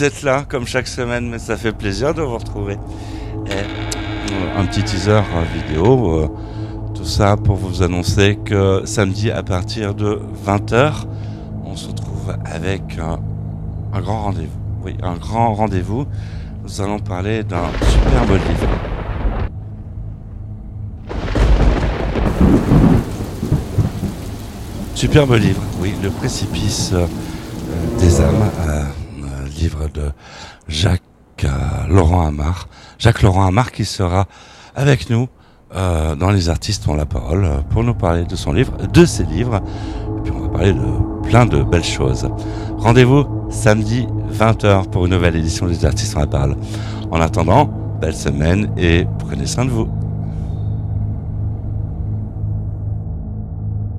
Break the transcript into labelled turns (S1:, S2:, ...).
S1: vous êtes là, comme chaque semaine, mais ça fait plaisir de vous retrouver. un petit teaser vidéo, tout ça pour vous annoncer que samedi à partir de 20h, on se retrouve avec un grand rendez-vous. Oui, un grand rendez-vous. Nous allons parler d'un superbe livre. Superbe livre, oui, Le précipice euh, des âmes, euh, livre de Jacques euh, Laurent Amar. Jacques Laurent Amar qui sera avec nous dans Les artistes ont la parole pour nous parler de son livre, de ses livres. Et puis on va parler de plein de belles choses. Rendez-vous samedi 20h pour une nouvelle édition des artistes ont la parole. En attendant, belle semaine et prenez soin de vous.